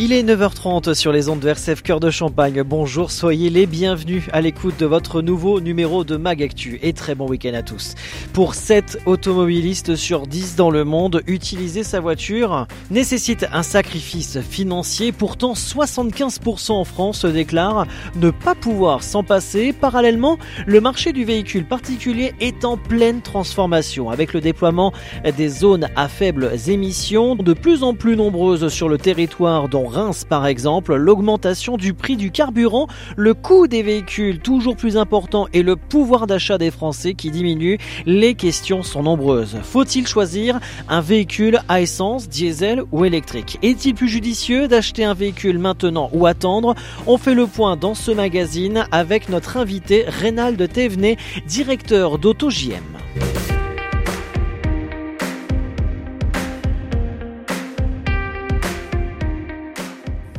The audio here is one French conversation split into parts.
Il est 9h30 sur les ondes de RCF Cœur de Champagne. Bonjour, soyez les bienvenus à l'écoute de votre nouveau numéro de Magactu et très bon week-end à tous. Pour 7 automobilistes sur 10 dans le monde, utiliser sa voiture nécessite un sacrifice financier. Pourtant, 75% en France déclarent ne pas pouvoir s'en passer. Parallèlement, le marché du véhicule particulier est en pleine transformation avec le déploiement des zones à faibles émissions de plus en plus nombreuses sur le territoire dont Reims par exemple, l'augmentation du prix du carburant, le coût des véhicules toujours plus important et le pouvoir d'achat des Français qui diminue, les questions sont nombreuses. Faut-il choisir un véhicule à essence, diesel ou électrique? Est-il plus judicieux d'acheter un véhicule maintenant ou attendre? On fait le point dans ce magazine avec notre invité Reynald Thévenet, directeur d'AutoJM.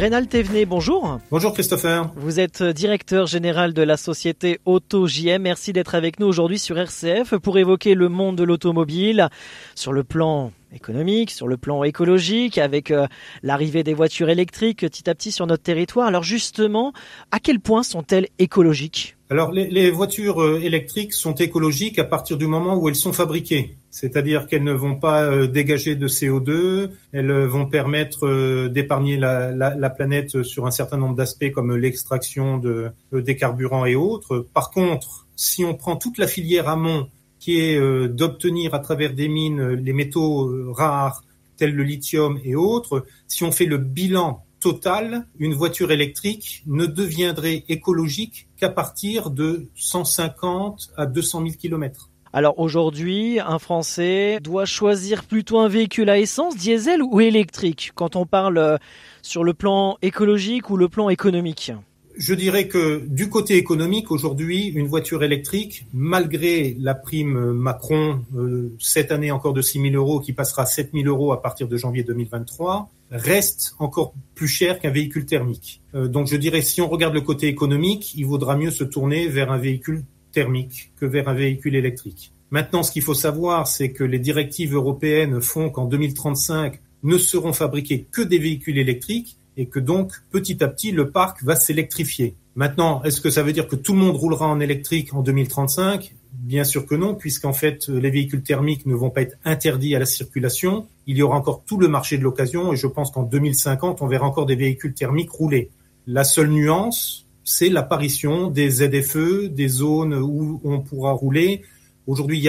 Rénal Thévenet, bonjour. Bonjour Christopher. Vous êtes directeur général de la société AutoJM. Merci d'être avec nous aujourd'hui sur RCF pour évoquer le monde de l'automobile sur le plan économique, sur le plan écologique, avec euh, l'arrivée des voitures électriques petit à petit sur notre territoire. Alors justement, à quel point sont-elles écologiques? Alors les, les, voitures euh, électriques sont écologiques à partir du moment où elles sont fabriquées. C'est-à-dire qu'elles ne vont pas euh, dégager de CO2, elles vont permettre d'épargner la, la, la, planète sur un certain nombre d'aspects comme l'extraction de, des carburants et autres. Par contre, si on prend toute la filière amont, qui est euh, d'obtenir à travers des mines les métaux euh, rares tels le lithium et autres, si on fait le bilan total, une voiture électrique ne deviendrait écologique qu'à partir de 150 à 200 000 kilomètres. Alors aujourd'hui, un Français doit choisir plutôt un véhicule à essence, diesel ou électrique quand on parle euh, sur le plan écologique ou le plan économique je dirais que du côté économique, aujourd'hui, une voiture électrique, malgré la prime Macron, euh, cette année encore de 6 000 euros, qui passera à 7 000 euros à partir de janvier 2023, reste encore plus cher qu'un véhicule thermique. Euh, donc je dirais, si on regarde le côté économique, il vaudra mieux se tourner vers un véhicule thermique que vers un véhicule électrique. Maintenant, ce qu'il faut savoir, c'est que les directives européennes font qu'en 2035 ne seront fabriqués que des véhicules électriques et que donc petit à petit le parc va s'électrifier. Maintenant, est-ce que ça veut dire que tout le monde roulera en électrique en 2035 Bien sûr que non, puisqu'en fait les véhicules thermiques ne vont pas être interdits à la circulation. Il y aura encore tout le marché de l'occasion et je pense qu'en 2050, on verra encore des véhicules thermiques rouler. La seule nuance, c'est l'apparition des ZFE, des zones où on pourra rouler. Aujourd'hui, il y,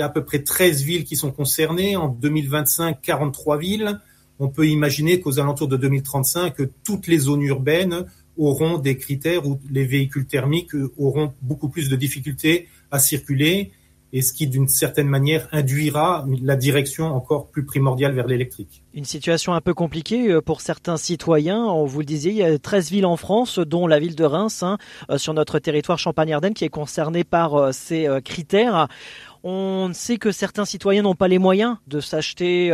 a, à peu près 13 villes qui sont concernées. En 2025, 43 villes on peut imaginer qu'aux alentours de 2035, toutes les zones urbaines auront des critères où les véhicules thermiques auront beaucoup plus de difficultés à circuler et ce qui, d'une certaine manière, induira la direction encore plus primordiale vers l'électrique. Une situation un peu compliquée euh, pour certains citoyens. Vous le disait, il y a 13 villes en France, dont la ville de Reims, hein, euh, sur notre territoire Champagne-Ardenne, qui est concernée par euh, ces critères. On sait que certains citoyens n'ont pas les moyens de s'acheter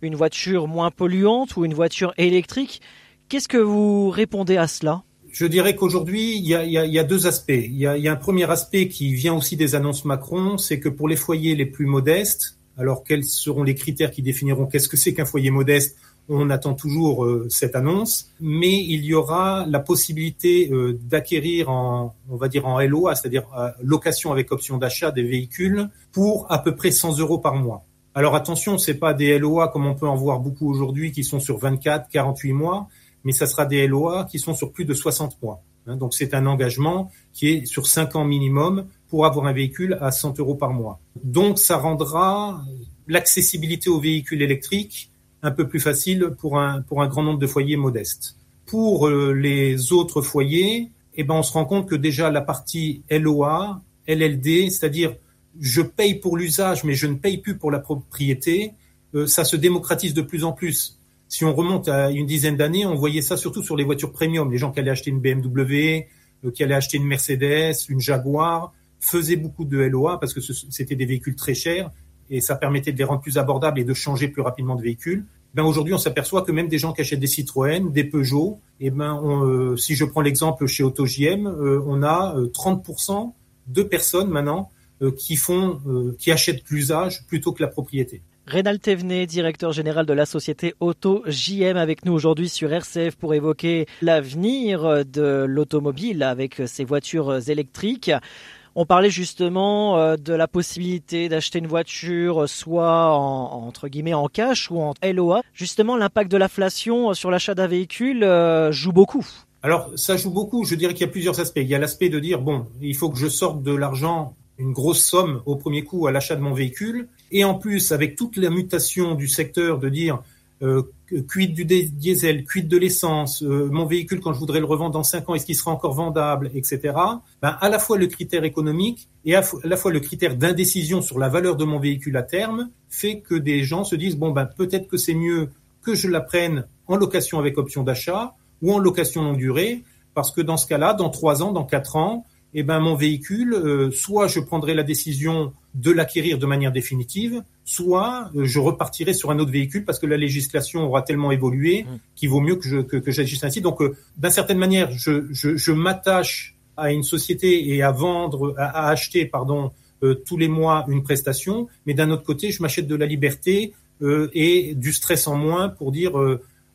une voiture moins polluante ou une voiture électrique. Qu'est-ce que vous répondez à cela? Je dirais qu'aujourd'hui, il, y, a, deux aspects. Il y a, un premier aspect qui vient aussi des annonces Macron, c'est que pour les foyers les plus modestes, alors quels seront les critères qui définiront qu'est-ce que c'est qu'un foyer modeste on attend toujours euh, cette annonce, mais il y aura la possibilité euh, d'acquérir en, on va dire en LOA, c'est-à-dire euh, location avec option d'achat des véhicules pour à peu près 100 euros par mois. Alors attention, c'est pas des LOA comme on peut en voir beaucoup aujourd'hui qui sont sur 24, 48 mois mais ça sera des LOA qui sont sur plus de 60 mois. Hein. donc c'est un engagement qui est sur 5 ans minimum pour avoir un véhicule à 100 euros par mois. Donc ça rendra l'accessibilité aux véhicules électriques un peu plus facile pour un, pour un grand nombre de foyers modestes. Pour euh, les autres foyers, eh ben, on se rend compte que déjà la partie LOA, LLD, c'est-à-dire je paye pour l'usage mais je ne paye plus pour la propriété, euh, ça se démocratise de plus en plus. Si on remonte à une dizaine d'années, on voyait ça surtout sur les voitures premium. Les gens qui allaient acheter une BMW, euh, qui allaient acheter une Mercedes, une Jaguar, faisaient beaucoup de LOA parce que c'était des véhicules très chers et ça permettait de les rendre plus abordables et de changer plus rapidement de véhicules. Ben aujourd'hui, on s'aperçoit que même des gens qui achètent des Citroën, des Peugeot, eh ben, si je prends l'exemple chez AutoJM, on a 30% de personnes maintenant qui font, qui achètent l'usage plutôt que la propriété. Rénal Thévenet, directeur général de la société Auto JM, avec nous aujourd'hui sur RCF pour évoquer l'avenir de l'automobile avec ses voitures électriques. On parlait justement euh, de la possibilité d'acheter une voiture soit en, entre guillemets en cash ou en LOA. Justement, l'impact de l'inflation sur l'achat d'un véhicule euh, joue beaucoup. Alors, ça joue beaucoup. Je dirais qu'il y a plusieurs aspects. Il y a l'aspect de dire, bon, il faut que je sorte de l'argent une grosse somme au premier coup à l'achat de mon véhicule. Et en plus, avec toute la mutation du secteur, de dire euh, du diesel, quid de l'essence, euh, mon véhicule quand je voudrais le revendre dans 5 ans, est-ce qu'il sera encore vendable, etc. Ben, à la fois le critère économique et à la fois le critère d'indécision sur la valeur de mon véhicule à terme fait que des gens se disent bon ben peut-être que c'est mieux que je la prenne en location avec option d'achat ou en location longue durée parce que dans ce cas-là, dans 3 ans, dans 4 ans, eh ben mon véhicule, euh, soit je prendrai la décision de l'acquérir de manière définitive, soit euh, je repartirai sur un autre véhicule parce que la législation aura tellement évolué mmh. qu'il vaut mieux que je que, que j'agisse ainsi. Donc, euh, d'une certaine manière, je, je, je m'attache à une société et à vendre, à, acheter, pardon, tous les mois une prestation, mais d'un autre côté, je m'achète de la liberté et du stress en moins pour dire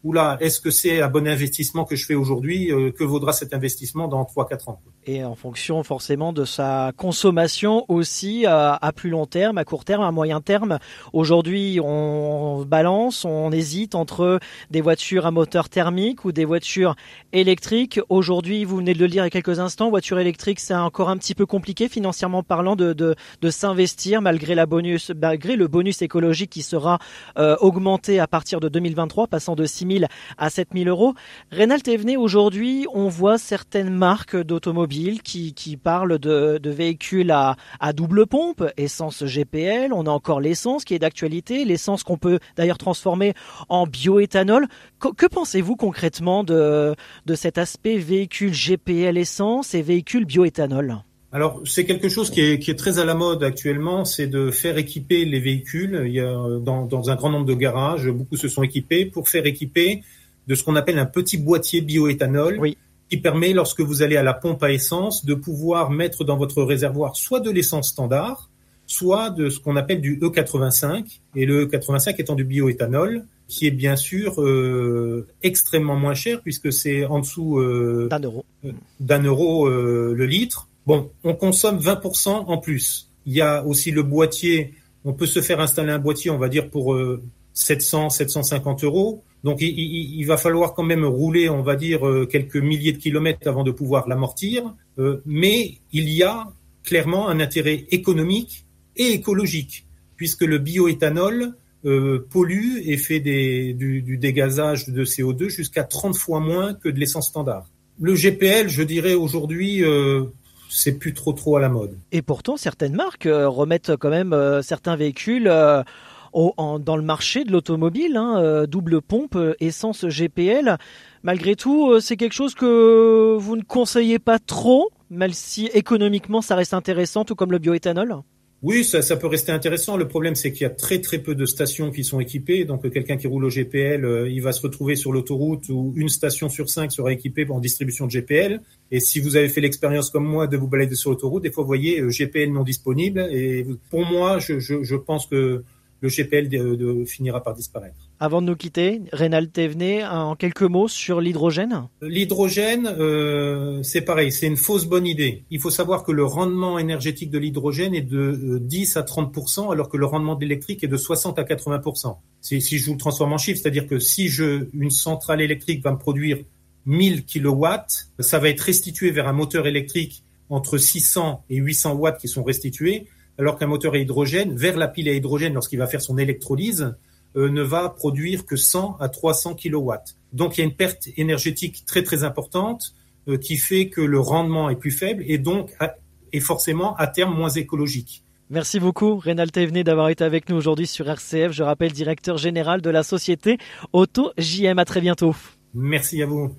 oula, est-ce que c'est un bon investissement que je fais aujourd'hui euh, Que vaudra cet investissement dans 3-4 ans Et en fonction forcément de sa consommation aussi à, plus long terme, à court terme, à moyen terme. Aujourd'hui, on balance, on hésite entre des voitures à moteur thermique ou des voitures électriques. Aujourd'hui, vous venez de le dire il y a quelques instants, voiture électrique, c'est encore un petit peu compliqué financièrement parlant de, de, de s'investir malgré, la bonus, malgré le bonus écologique qui sera euh, augmenté à partir de 2023, passant de 6 à 7 000 euros. Renault Evenet, aujourd'hui, on voit certaines marques d'automobiles qui, parlent de, véhicules à, double pompe, essence GPL. On a encore l'essence qui est d'actualité, l'essence qu'on peut d'ailleurs transformer en bioéthanol. Que, que pensez-vous concrètement de, de cet aspect véhicule GPL essence et véhicule bioéthanol? Alors, c'est quelque chose qui est, qui est, très à la mode actuellement, c'est de faire équiper les véhicules. Il y a dans, dans, un grand nombre de garages, beaucoup se sont équipés pour faire équiper de ce qu'on appelle un petit boîtier bioéthanol, oui. qui permet, lorsque vous allez à la pompe à essence, de pouvoir mettre dans votre réservoir soit de l'essence standard, soit de ce qu'on appelle du E85, et le E85 étant du bioéthanol, qui est bien sûr euh, extrêmement moins cher puisque c'est en dessous euh, d'un euro, euh, d'un euro euh, le litre Bon, on consomme 20% en plus. Il y a aussi le boîtier. On peut se faire installer un boîtier, on va dire, pour 700, euh, 750 euros. Donc, il, va falloir quand même rouler, on va dire, euh, quelques milliers de kilomètres avant de pouvoir l'amortir. Euh, mais il y a clairement un intérêt économique et écologique, puisque le bioéthanol pollue et fait du, dégazage de CO2 jusqu'à 30 fois moins que de l'essence standard. Le GPL, je dirais aujourd'hui, c'est plus trop trop à la mode. Et pourtant, certaines marques euh, remettent quand même euh, certains véhicules euh, dans le marché de l'automobile, hein, double pompe, essence GPL. Malgré tout, c'est quelque chose que vous ne conseillez pas trop, même si économiquement ça reste intéressant, tout comme le bioéthanol? Oui, ça, ça, peut rester intéressant. Le problème, c'est qu'il y a très très peu de stations qui sont équipées. Donc, euh, quelqu'un qui roule au GPL, euh, il va se retrouver sur l'autoroute où une station sur cinq sera équipée en distribution de GPL. Et si vous avez fait l'expérience comme moi de vous balader sur l'autoroute, des fois, vous voyez euh, GPL non disponible. Et pour moi, je, je, je pense que le GPL de, de, finira par disparaître. Avant de nous quitter, Rénal Thévenet, en quelques mots sur l'hydrogène? L'hydrogène, euh, c'est pareil, c'est une fausse bonne idée. Il faut savoir que le rendement énergétique de l'hydrogène est de 10 euh, à 30% alors que le rendement de l'électrique est de 60 à 80 si, si je vous le transforme en chiffre, c'est-à-dire que si je, une centrale électrique va me produire 1000 kilowatts, ça va être restitué vers un moteur électrique entre 600 et 800 watts qui sont restitués alors qu'un moteur à hydrogène, vers la pile à hydrogène, lorsqu'il va faire son électrolyse, euh, ne va produire que 100 à 300 kilowatts. Donc il y a une perte énergétique très très importante euh, qui fait que le rendement est plus faible et donc est forcément à terme moins écologique. Merci beaucoup, Rénal Thévenet, d'avoir été avec nous aujourd'hui sur RCF. Je rappelle, directeur général de la société Auto JM. À très bientôt. Merci à vous.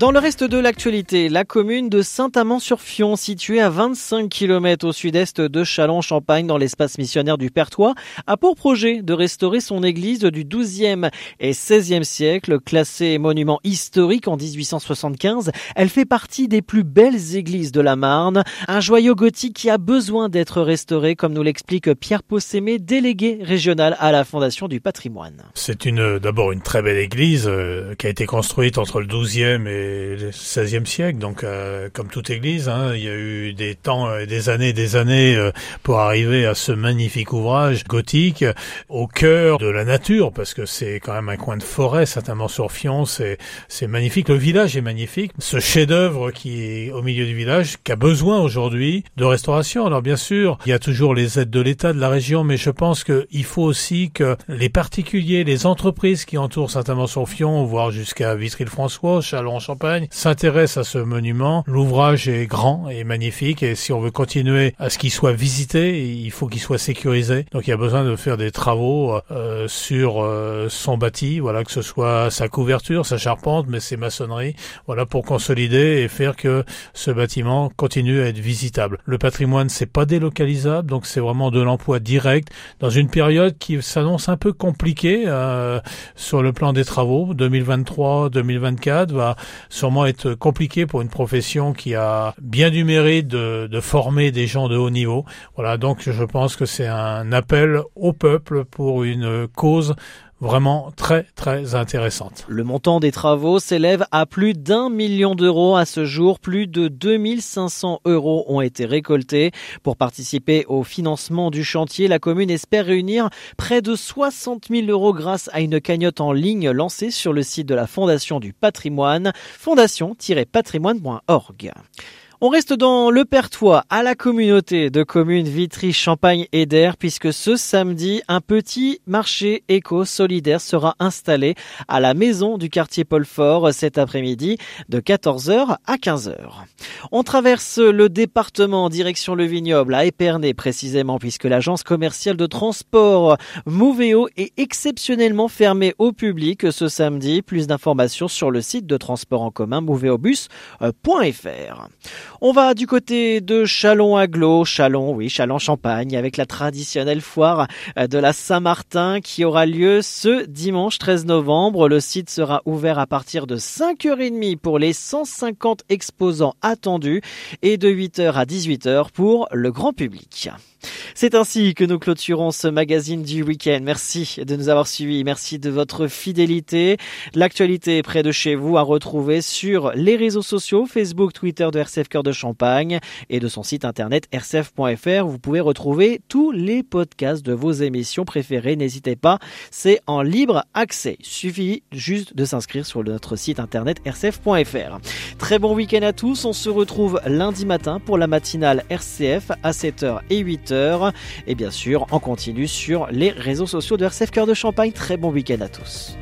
Dans le reste de l'actualité, la commune de Saint-Amand-sur-Fion, située à 25 km au sud-est de Châlons-Champagne dans l'espace missionnaire du Pertois, a pour projet de restaurer son église du 12e et 16e siècle, classée monument historique en 1875. Elle fait partie des plus belles églises de la Marne, un joyau gothique qui a besoin d'être restauré, comme nous l'explique Pierre Possémé, délégué régional à la Fondation du patrimoine. C'est une, d'abord une très belle église euh, qui a été construite entre le 12e et le XVIe siècle, donc euh, comme toute église, hein, il y a eu des temps, et des années, des années euh, pour arriver à ce magnifique ouvrage gothique au cœur de la nature, parce que c'est quand même un coin de forêt, certainement sur Fion, c'est c'est magnifique. Le village est magnifique. Ce chef-d'œuvre qui est au milieu du village, qui a besoin aujourd'hui de restauration. Alors bien sûr, il y a toujours les aides de l'État, de la région, mais je pense qu'il faut aussi que les particuliers, les entreprises qui entourent Saint-Amand-sur-Fion, voire jusqu'à Vitry-le-François, Chalon-Champagne, s'intéresse à ce monument. L'ouvrage est grand et magnifique et si on veut continuer à ce qu'il soit visité, il faut qu'il soit sécurisé. Donc il y a besoin de faire des travaux euh, sur euh, son bâti, voilà que ce soit sa couverture, sa charpente, mais ses maçonneries, voilà pour consolider et faire que ce bâtiment continue à être visitable. Le patrimoine c'est pas délocalisable, donc c'est vraiment de l'emploi direct dans une période qui s'annonce un peu compliquée euh, sur le plan des travaux. 2023-2024 va sûrement être compliqué pour une profession qui a bien du mérite de, de former des gens de haut niveau. Voilà, donc je pense que c'est un appel au peuple pour une cause vraiment très très intéressante. Le montant des travaux s'élève à plus d'un million d'euros à ce jour. Plus de 2500 euros ont été récoltés. Pour participer au financement du chantier, la commune espère réunir près de 60 000 euros grâce à une cagnotte en ligne lancée sur le site de la Fondation du patrimoine, fondation-patrimoine.org. On reste dans le Pertois à la communauté de communes Vitry, Champagne et d'Air puisque ce samedi, un petit marché éco-solidaire sera installé à la maison du quartier Paul Fort cet après-midi de 14h à 15h. On traverse le département en direction le vignoble à Épernay précisément puisque l'agence commerciale de transport Mouveo est exceptionnellement fermée au public ce samedi. Plus d'informations sur le site de transport en commun mouveobus.fr. On va du côté de Chalon-Aglo, Chalon, oui, Chalon-Champagne, avec la traditionnelle foire de la Saint-Martin qui aura lieu ce dimanche 13 novembre. Le site sera ouvert à partir de 5h30 pour les 150 exposants attendus et de 8h à 18h pour le grand public. C'est ainsi que nous clôturons ce magazine du week-end. Merci de nous avoir suivis. Merci de votre fidélité. L'actualité est près de chez vous à retrouver sur les réseaux sociaux, Facebook, Twitter de RCF Cœur de Champagne et de son site internet rcf.fr. Vous pouvez retrouver tous les podcasts de vos émissions préférées. N'hésitez pas. C'est en libre accès. Il suffit juste de s'inscrire sur notre site internet rcf.fr. Très bon week-end à tous. On se retrouve lundi matin pour la matinale RCF à 7h et 8h et bien sûr en continu sur les réseaux sociaux de RCF Cœur de Champagne. Très bon week-end à tous.